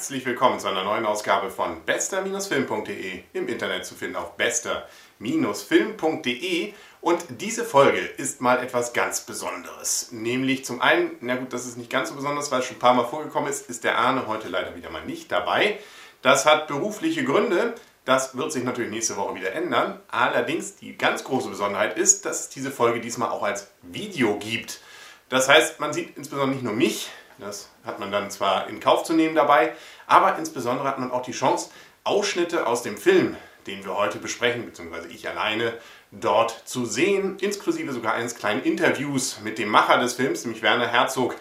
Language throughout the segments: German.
Herzlich willkommen zu einer neuen Ausgabe von bester-film.de im Internet zu finden auf bester-film.de und diese Folge ist mal etwas ganz Besonderes. Nämlich zum einen, na gut, das ist nicht ganz so besonders, weil es schon ein paar Mal vorgekommen ist, ist der Arne heute leider wieder mal nicht dabei. Das hat berufliche Gründe. Das wird sich natürlich nächste Woche wieder ändern. Allerdings die ganz große Besonderheit ist, dass es diese Folge diesmal auch als Video gibt. Das heißt, man sieht insbesondere nicht nur mich, das hat man dann zwar in Kauf zu nehmen dabei, aber insbesondere hat man auch die Chance, Ausschnitte aus dem Film, den wir heute besprechen, beziehungsweise ich alleine, dort zu sehen, inklusive sogar eines kleinen Interviews mit dem Macher des Films, nämlich Werner Herzog.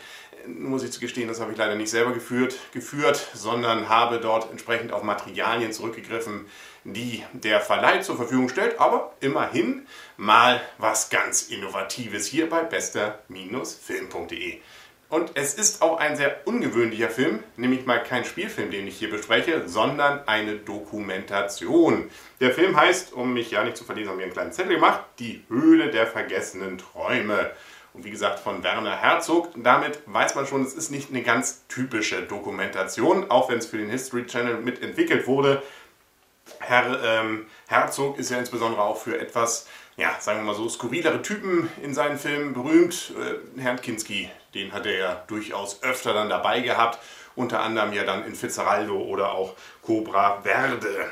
Muss ich zu gestehen, das habe ich leider nicht selber geführt, geführt, sondern habe dort entsprechend auf Materialien zurückgegriffen, die der Verleih zur Verfügung stellt, aber immerhin mal was ganz Innovatives hier bei bester-film.de. Und es ist auch ein sehr ungewöhnlicher Film, nämlich mal kein Spielfilm, den ich hier bespreche, sondern eine Dokumentation. Der Film heißt, um mich ja nicht zu verlesen, haben wir einen kleinen Zettel gemacht, Die Höhle der vergessenen Träume. Und wie gesagt, von Werner Herzog. Damit weiß man schon, es ist nicht eine ganz typische Dokumentation, auch wenn es für den History Channel mitentwickelt wurde. Herr ähm, Herzog ist ja insbesondere auch für etwas, ja, sagen wir mal so, skurrilere Typen in seinen Filmen berühmt. Äh, Herrn Kinski den hat er ja durchaus öfter dann dabei gehabt. Unter anderem ja dann in Fitzeraldo oder auch Cobra Verde.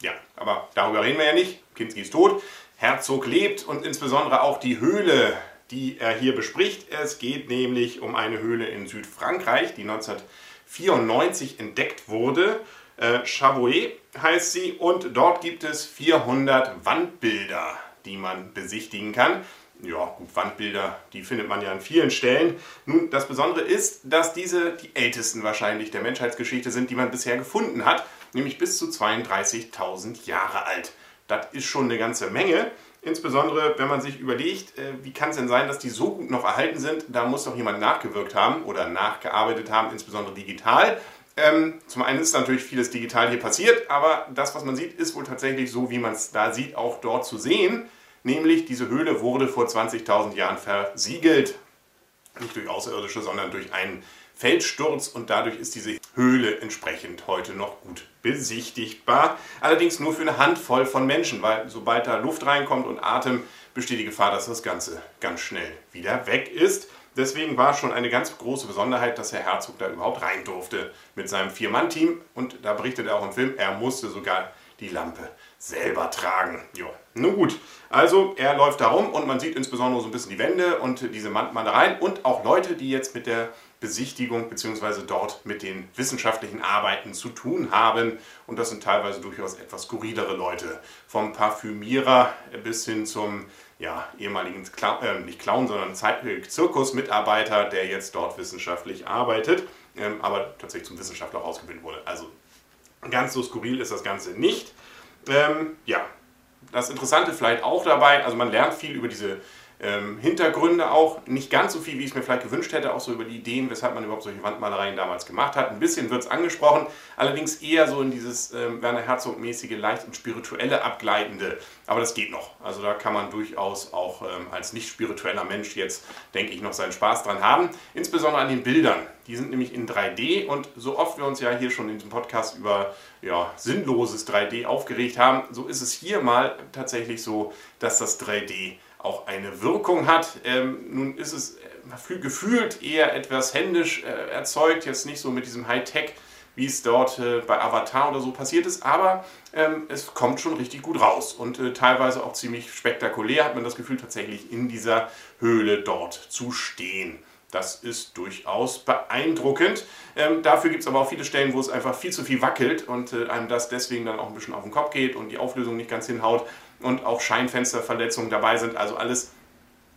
Ja, aber darüber reden wir ja nicht. Kinski ist tot. Herzog lebt und insbesondere auch die Höhle, die er hier bespricht. Es geht nämlich um eine Höhle in Südfrankreich, die 1994 entdeckt wurde. Äh, Chavouet heißt sie und dort gibt es 400 Wandbilder, die man besichtigen kann ja, gut, Wandbilder, die findet man ja an vielen Stellen. Nun, das Besondere ist, dass diese die ältesten wahrscheinlich der Menschheitsgeschichte sind, die man bisher gefunden hat, nämlich bis zu 32.000 Jahre alt. Das ist schon eine ganze Menge. Insbesondere, wenn man sich überlegt, äh, wie kann es denn sein, dass die so gut noch erhalten sind? Da muss doch jemand nachgewirkt haben oder nachgearbeitet haben, insbesondere digital. Ähm, zum einen ist natürlich vieles digital hier passiert, aber das, was man sieht, ist wohl tatsächlich so, wie man es da sieht, auch dort zu sehen. Nämlich diese Höhle wurde vor 20.000 Jahren versiegelt. Nicht durch Außerirdische, sondern durch einen Felssturz und dadurch ist diese Höhle entsprechend heute noch gut besichtigbar. Allerdings nur für eine Handvoll von Menschen, weil sobald da Luft reinkommt und Atem, besteht die Gefahr, dass das Ganze ganz schnell wieder weg ist. Deswegen war schon eine ganz große Besonderheit, dass Herr Herzog da überhaupt rein durfte mit seinem Vier-Mann-Team. Und da berichtet er auch im Film, er musste sogar die Lampe selber tragen. Jo. Nun gut, also er läuft da rum und man sieht insbesondere so ein bisschen die Wände und diese Wandmalereien und auch Leute, die jetzt mit der Besichtigung bzw. dort mit den wissenschaftlichen Arbeiten zu tun haben. Und das sind teilweise durchaus etwas skurrilere Leute. Vom Parfümierer bis hin zum ja, ehemaligen Clown, äh, nicht Clown, sondern Zirkusmitarbeiter, der jetzt dort wissenschaftlich arbeitet, ähm, aber tatsächlich zum Wissenschaftler ausgebildet wurde. Also ganz so skurril ist das Ganze nicht. Ähm, ja, das Interessante vielleicht auch dabei, also man lernt viel über diese ähm, Hintergründe auch, nicht ganz so viel, wie ich es mir vielleicht gewünscht hätte, auch so über die Ideen, weshalb man überhaupt solche Wandmalereien damals gemacht hat. Ein bisschen wird es angesprochen, allerdings eher so in dieses ähm, Werner Herzog-mäßige, leicht ins Spirituelle abgleitende. Aber das geht noch. Also da kann man durchaus auch ähm, als nicht spiritueller Mensch jetzt, denke ich, noch seinen Spaß dran haben. Insbesondere an den Bildern. Die sind nämlich in 3D und so oft wir uns ja hier schon in diesem Podcast über ja, sinnloses 3D aufgeregt haben, so ist es hier mal tatsächlich so, dass das 3D auch eine Wirkung hat. Ähm, nun ist es äh, gefühlt eher etwas händisch äh, erzeugt, jetzt nicht so mit diesem Hightech, wie es dort äh, bei Avatar oder so passiert ist, aber ähm, es kommt schon richtig gut raus und äh, teilweise auch ziemlich spektakulär hat man das Gefühl tatsächlich in dieser Höhle dort zu stehen. Das ist durchaus beeindruckend. Ähm, dafür gibt es aber auch viele Stellen, wo es einfach viel zu viel wackelt und äh, einem das deswegen dann auch ein bisschen auf den Kopf geht und die Auflösung nicht ganz hinhaut und auch Scheinfensterverletzungen dabei sind. Also alles,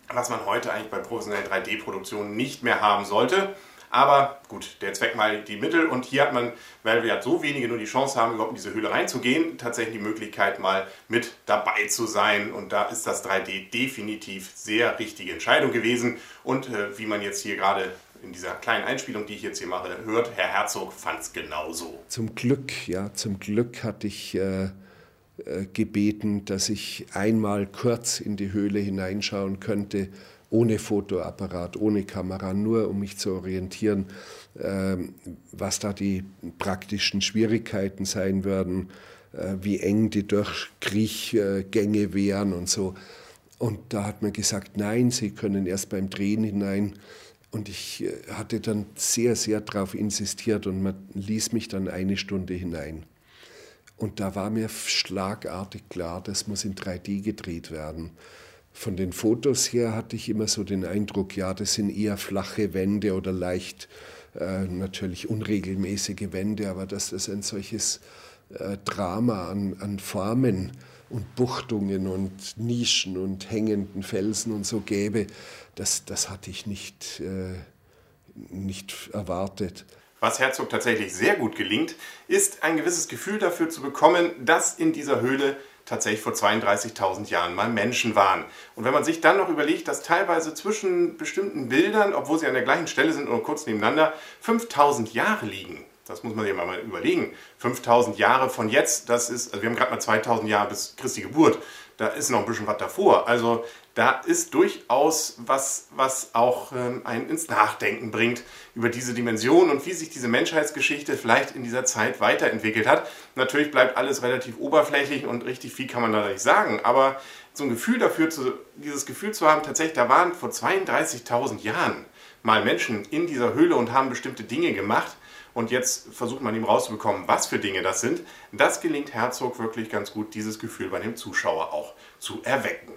was man heute eigentlich bei professionellen 3D-Produktionen nicht mehr haben sollte. Aber gut, der Zweck mal die Mittel und hier hat man, weil wir so wenige nur die Chance haben, überhaupt in diese Höhle reinzugehen, tatsächlich die Möglichkeit mal mit dabei zu sein und da ist das 3D definitiv sehr richtige Entscheidung gewesen und äh, wie man jetzt hier gerade in dieser kleinen Einspielung, die ich jetzt hier mache, hört, Herr Herzog fand es genauso. Zum Glück, ja, zum Glück hatte ich äh gebeten, dass ich einmal kurz in die Höhle hineinschauen könnte ohne Fotoapparat, ohne Kamera, nur um mich zu orientieren, ähm, was da die praktischen Schwierigkeiten sein werden, äh, wie eng die Durchkriechgänge wären und so. Und da hat man gesagt, nein, Sie können erst beim Drehen hinein. Und ich äh, hatte dann sehr, sehr darauf insistiert und man ließ mich dann eine Stunde hinein. Und da war mir schlagartig klar, das muss in 3D gedreht werden. Von den Fotos her hatte ich immer so den Eindruck, ja, das sind eher flache Wände oder leicht äh, natürlich unregelmäßige Wände, aber dass das ein solches äh, Drama an, an Formen und Buchtungen und Nischen und hängenden Felsen und so gäbe, das, das hatte ich nicht, äh, nicht erwartet. Was Herzog tatsächlich sehr gut gelingt, ist ein gewisses Gefühl dafür zu bekommen, dass in dieser Höhle tatsächlich vor 32.000 Jahren mal Menschen waren. Und wenn man sich dann noch überlegt, dass teilweise zwischen bestimmten Bildern, obwohl sie an der gleichen Stelle sind oder kurz nebeneinander, 5000 Jahre liegen, das muss man sich mal überlegen. 5000 Jahre von jetzt, das ist, also wir haben gerade mal 2000 Jahre bis Christi Geburt, da ist noch ein bisschen was davor. Also da ist durchaus was, was auch ähm, einen ins Nachdenken bringt über diese Dimension und wie sich diese Menschheitsgeschichte vielleicht in dieser Zeit weiterentwickelt hat. Natürlich bleibt alles relativ oberflächlich und richtig viel kann man da nicht sagen, aber so ein Gefühl dafür, zu, dieses Gefühl zu haben, tatsächlich, da waren vor 32.000 Jahren mal Menschen in dieser Höhle und haben bestimmte Dinge gemacht, und jetzt versucht man ihm rauszubekommen, was für Dinge das sind. Das gelingt Herzog wirklich ganz gut, dieses Gefühl bei dem Zuschauer auch zu erwecken.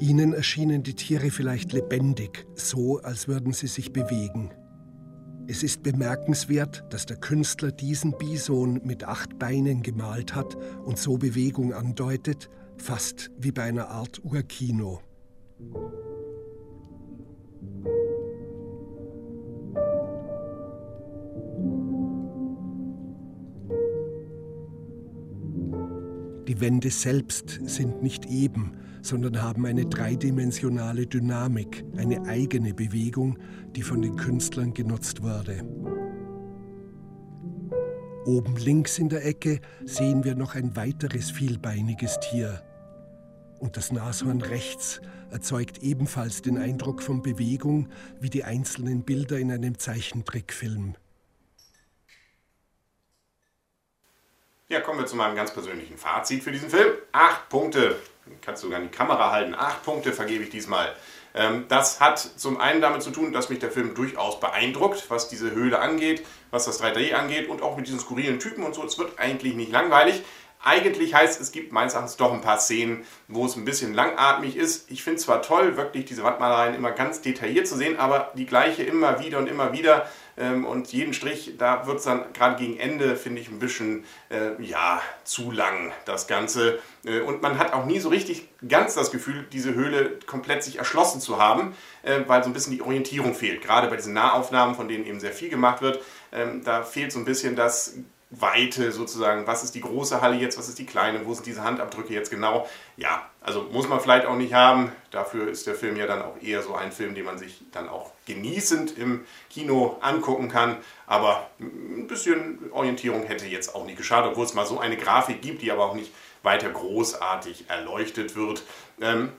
Ihnen erschienen die Tiere vielleicht lebendig, so als würden sie sich bewegen. Es ist bemerkenswert, dass der Künstler diesen Bison mit acht Beinen gemalt hat und so Bewegung andeutet, fast wie bei einer Art Urkino. Die Wände selbst sind nicht eben, sondern haben eine dreidimensionale Dynamik, eine eigene Bewegung, die von den Künstlern genutzt wurde. Oben links in der Ecke sehen wir noch ein weiteres vielbeiniges Tier. Und das Nashorn rechts erzeugt ebenfalls den Eindruck von Bewegung wie die einzelnen Bilder in einem Zeichentrickfilm. Ja, kommen wir zu meinem ganz persönlichen Fazit für diesen Film. Acht Punkte. Kannst du sogar in die Kamera halten. Acht Punkte vergebe ich diesmal. Ähm, das hat zum einen damit zu tun, dass mich der Film durchaus beeindruckt, was diese Höhle angeht, was das 3D angeht und auch mit diesen skurrilen Typen und so. Es wird eigentlich nicht langweilig. Eigentlich heißt es gibt meines Erachtens doch ein paar Szenen, wo es ein bisschen langatmig ist. Ich finde es zwar toll, wirklich diese Wandmalereien immer ganz detailliert zu sehen, aber die gleiche immer wieder und immer wieder ähm, und jeden Strich, da wird es dann gerade gegen Ende, finde ich, ein bisschen, äh, ja, zu lang, das Ganze. Äh, und man hat auch nie so richtig ganz das Gefühl, diese Höhle komplett sich erschlossen zu haben, äh, weil so ein bisschen die Orientierung fehlt. Gerade bei diesen Nahaufnahmen, von denen eben sehr viel gemacht wird, ähm, da fehlt so ein bisschen das Weite sozusagen, was ist die große Halle jetzt, was ist die kleine, wo sind diese Handabdrücke jetzt genau. Ja, also muss man vielleicht auch nicht haben. Dafür ist der Film ja dann auch eher so ein Film, den man sich dann auch genießend im Kino angucken kann. Aber ein bisschen Orientierung hätte jetzt auch nicht geschadet, obwohl es mal so eine Grafik gibt, die aber auch nicht weiter großartig erleuchtet wird. Ähm,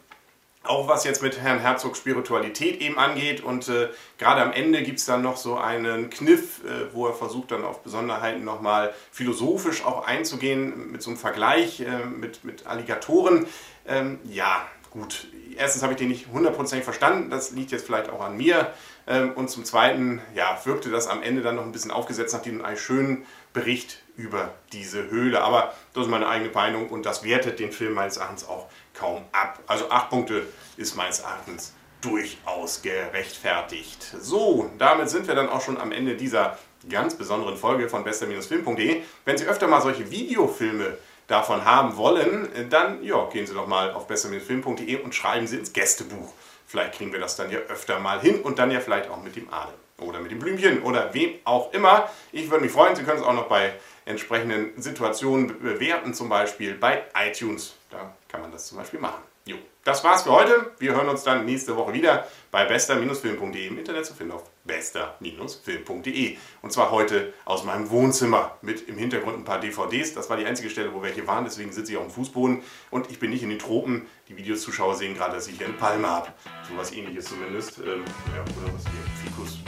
auch was jetzt mit Herrn Herzogs Spiritualität eben angeht. Und äh, gerade am Ende gibt es dann noch so einen Kniff, äh, wo er versucht dann auf Besonderheiten nochmal philosophisch auch einzugehen, mit so einem Vergleich äh, mit, mit Alligatoren. Ähm, ja, gut. Erstens habe ich den nicht hundertprozentig verstanden, das liegt jetzt vielleicht auch an mir. Ähm, und zum Zweiten, ja, wirkte das am Ende dann noch ein bisschen aufgesetzt nach diesem schönen Bericht über diese Höhle. Aber das ist meine eigene Meinung und das wertet den Film meines Erachtens auch kaum ab. Also acht Punkte ist meines Erachtens durchaus gerechtfertigt. So, damit sind wir dann auch schon am Ende dieser ganz besonderen Folge von bester-film.de. Wenn Sie öfter mal solche Videofilme davon haben wollen, dann ja, gehen Sie doch mal auf besser-film.de und schreiben Sie ins Gästebuch. Vielleicht kriegen wir das dann ja öfter mal hin und dann ja vielleicht auch mit dem Adel oder mit dem Blümchen oder wem auch immer. Ich würde mich freuen, Sie können es auch noch bei entsprechenden Situationen bewerten, zum Beispiel bei iTunes. Da kann man das zum Beispiel machen. Jo, das war's für heute. Wir hören uns dann nächste Woche wieder bei bester-film.de im Internet zu finden auf bester-film.de. Und zwar heute aus meinem Wohnzimmer mit im Hintergrund ein paar DVDs. Das war die einzige Stelle, wo welche waren, deswegen sitze ich auf dem Fußboden und ich bin nicht in den Tropen. Die Videozuschauer sehen gerade, dass ich hier eine Palme habe. So was ähnliches zumindest. Ähm, ja, oder was hier? Fikus.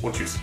Und tschüss.